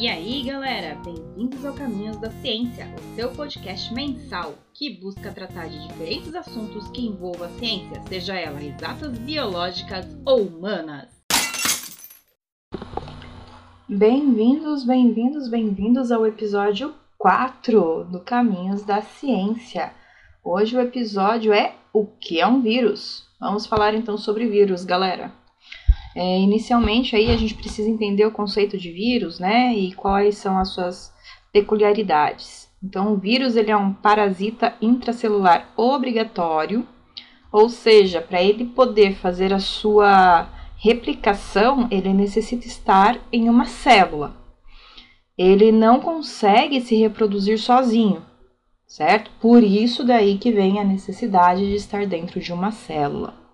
E aí, galera, bem-vindos ao Caminhos da Ciência, o seu podcast mensal que busca tratar de diferentes assuntos que envolvam a ciência, seja ela exatas, biológicas ou humanas. Bem-vindos, bem-vindos, bem-vindos ao episódio 4 do Caminhos da Ciência. Hoje o episódio é O que é um vírus? Vamos falar então sobre vírus, galera. É, inicialmente aí a gente precisa entender o conceito de vírus, né, e quais são as suas peculiaridades. Então, o vírus ele é um parasita intracelular obrigatório, ou seja, para ele poder fazer a sua replicação, ele necessita estar em uma célula. Ele não consegue se reproduzir sozinho, certo? Por isso daí que vem a necessidade de estar dentro de uma célula.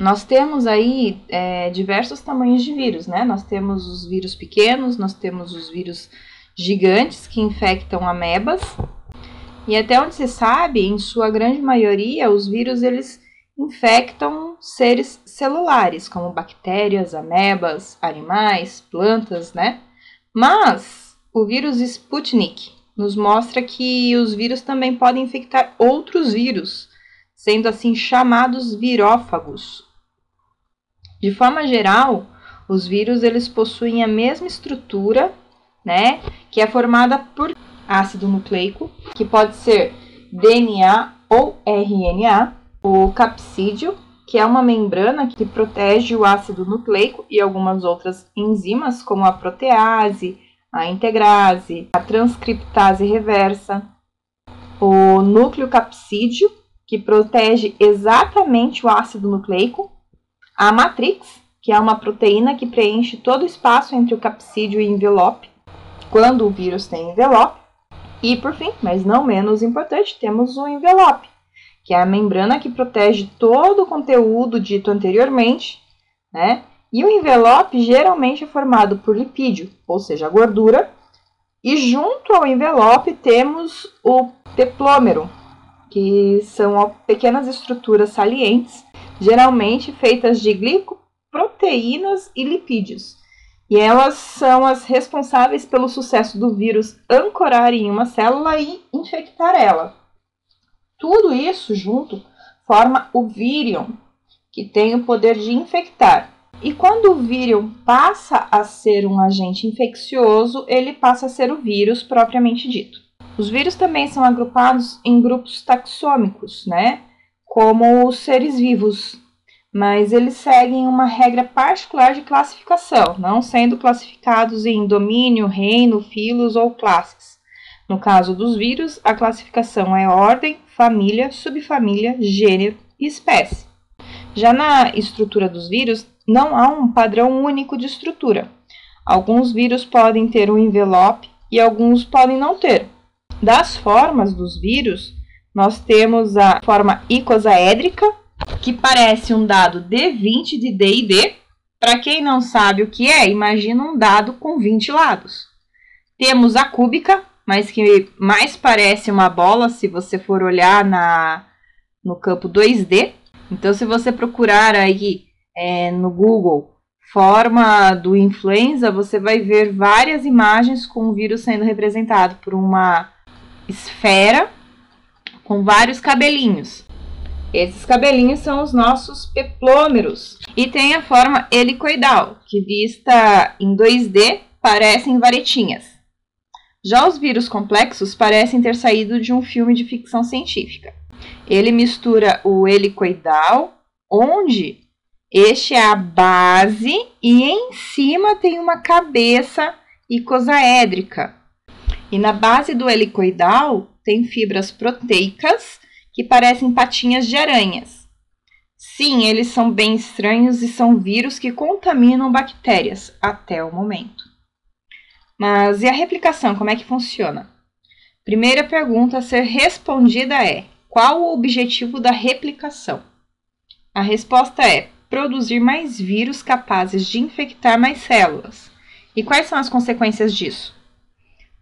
Nós temos aí é, diversos tamanhos de vírus, né? Nós temos os vírus pequenos, nós temos os vírus gigantes que infectam amebas. E até onde se sabe, em sua grande maioria, os vírus eles infectam seres celulares, como bactérias, amebas, animais, plantas, né? Mas o vírus Sputnik nos mostra que os vírus também podem infectar outros vírus, sendo assim chamados virófagos, de forma geral, os vírus eles possuem a mesma estrutura, né, que é formada por ácido nucleico, que pode ser DNA ou RNA, o capsídeo, que é uma membrana que protege o ácido nucleico e algumas outras enzimas, como a protease, a integrase, a transcriptase reversa, o núcleo capsídeo, que protege exatamente o ácido nucleico, a matrix, que é uma proteína que preenche todo o espaço entre o capsídeo e envelope, quando o vírus tem envelope. E por fim, mas não menos importante, temos o envelope, que é a membrana que protege todo o conteúdo dito anteriormente, né? E o envelope geralmente é formado por lipídio, ou seja, gordura, e junto ao envelope temos o teplômero, que são pequenas estruturas salientes geralmente feitas de glicoproteínas e lipídios. E elas são as responsáveis pelo sucesso do vírus ancorar em uma célula e infectar ela. Tudo isso junto forma o vírion, que tem o poder de infectar. E quando o vírion passa a ser um agente infeccioso, ele passa a ser o vírus propriamente dito. Os vírus também são agrupados em grupos taxômicos, né? Como os seres vivos, mas eles seguem uma regra particular de classificação, não sendo classificados em domínio, reino, filos ou classes. No caso dos vírus, a classificação é ordem, família, subfamília, gênero e espécie. Já na estrutura dos vírus, não há um padrão único de estrutura. Alguns vírus podem ter um envelope e alguns podem não ter. Das formas dos vírus, nós temos a forma icosaédrica, que parece um dado D20 de D&D. Para quem não sabe o que é, imagina um dado com 20 lados. Temos a cúbica, mas que mais parece uma bola se você for olhar na, no campo 2D. Então, se você procurar aí é, no Google forma do influenza, você vai ver várias imagens com o vírus sendo representado por uma esfera com vários cabelinhos. Esses cabelinhos são os nossos peplômeros. E tem a forma helicoidal, que vista em 2D parecem varetinhas. Já os vírus complexos parecem ter saído de um filme de ficção científica. Ele mistura o helicoidal, onde este é a base e em cima tem uma cabeça icosaédrica. E na base do helicoidal tem fibras proteicas que parecem patinhas de aranhas. Sim, eles são bem estranhos e são vírus que contaminam bactérias até o momento. Mas e a replicação, como é que funciona? Primeira pergunta a ser respondida é: qual o objetivo da replicação? A resposta é produzir mais vírus capazes de infectar mais células. E quais são as consequências disso?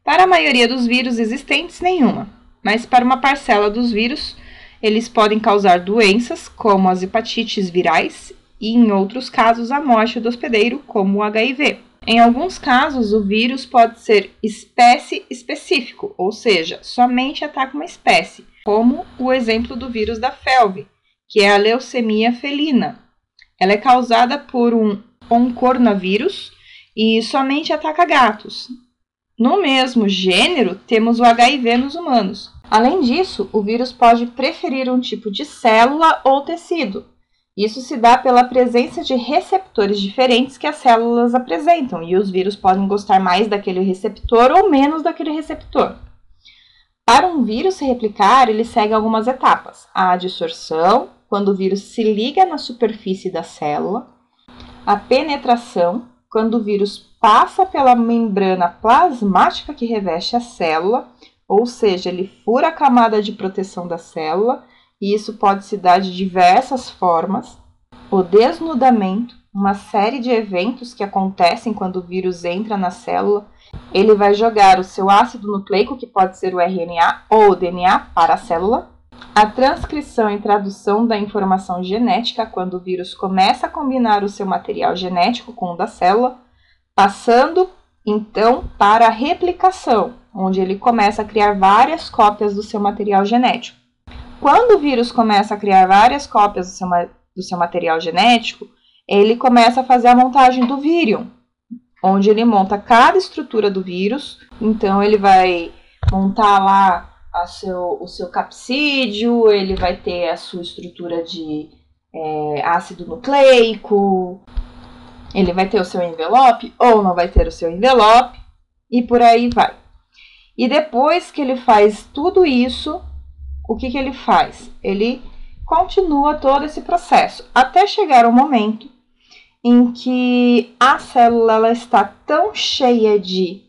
Para a maioria dos vírus existentes, nenhuma, mas para uma parcela dos vírus, eles podem causar doenças como as hepatites virais e, em outros casos, a morte do hospedeiro, como o HIV. Em alguns casos, o vírus pode ser espécie específico, ou seja, somente ataca uma espécie, como o exemplo do vírus da felve, que é a leucemia felina. Ela é causada por um oncornavírus e somente ataca gatos. No mesmo gênero, temos o HIV nos humanos. Além disso, o vírus pode preferir um tipo de célula ou tecido, isso se dá pela presença de receptores diferentes que as células apresentam, e os vírus podem gostar mais daquele receptor ou menos daquele receptor. Para um vírus se replicar, ele segue algumas etapas: a adsorção, quando o vírus se liga na superfície da célula, a penetração, quando o vírus passa pela membrana plasmática que reveste a célula, ou seja, ele fura a camada de proteção da célula e isso pode se dar de diversas formas. O desnudamento, uma série de eventos que acontecem quando o vírus entra na célula, ele vai jogar o seu ácido nucleico, que pode ser o RNA ou o DNA, para a célula. A transcrição e tradução da informação genética, quando o vírus começa a combinar o seu material genético com o da célula, passando então para a replicação, onde ele começa a criar várias cópias do seu material genético. Quando o vírus começa a criar várias cópias do seu, do seu material genético, ele começa a fazer a montagem do vírion, onde ele monta cada estrutura do vírus. Então, ele vai montar lá a seu, o seu capsídeo, ele vai ter a sua estrutura de é, ácido nucleico, ele vai ter o seu envelope ou não vai ter o seu envelope, e por aí vai. E depois que ele faz tudo isso, o que, que ele faz? Ele continua todo esse processo até chegar o momento em que a célula ela está tão cheia de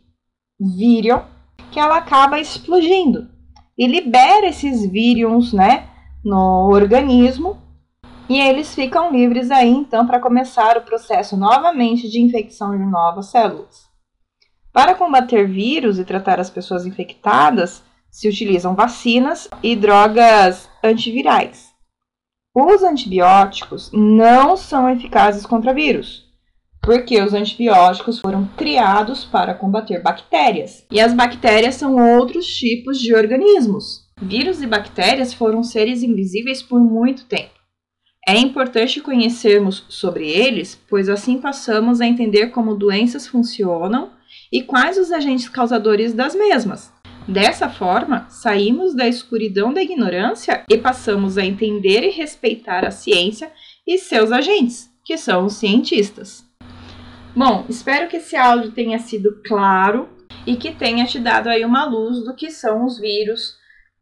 vírion que ela acaba explodindo e libera esses vírions, né, no organismo e eles ficam livres aí então para começar o processo novamente de infecção de novas células. Para combater vírus e tratar as pessoas infectadas, se utilizam vacinas e drogas antivirais. Os antibióticos não são eficazes contra vírus, porque os antibióticos foram criados para combater bactérias. E as bactérias são outros tipos de organismos. Vírus e bactérias foram seres invisíveis por muito tempo. É importante conhecermos sobre eles, pois assim passamos a entender como doenças funcionam e quais os agentes causadores das mesmas. Dessa forma, saímos da escuridão da ignorância e passamos a entender e respeitar a ciência e seus agentes, que são os cientistas. Bom, espero que esse áudio tenha sido claro e que tenha te dado aí uma luz do que são os vírus,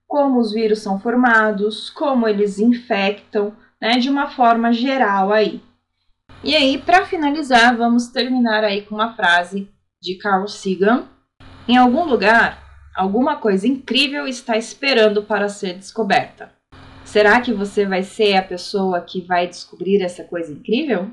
como os vírus são formados, como eles infectam, né, de uma forma geral aí. E aí, para finalizar, vamos terminar aí com uma frase de Carl Sagan. Em algum lugar, Alguma coisa incrível está esperando para ser descoberta. Será que você vai ser a pessoa que vai descobrir essa coisa incrível?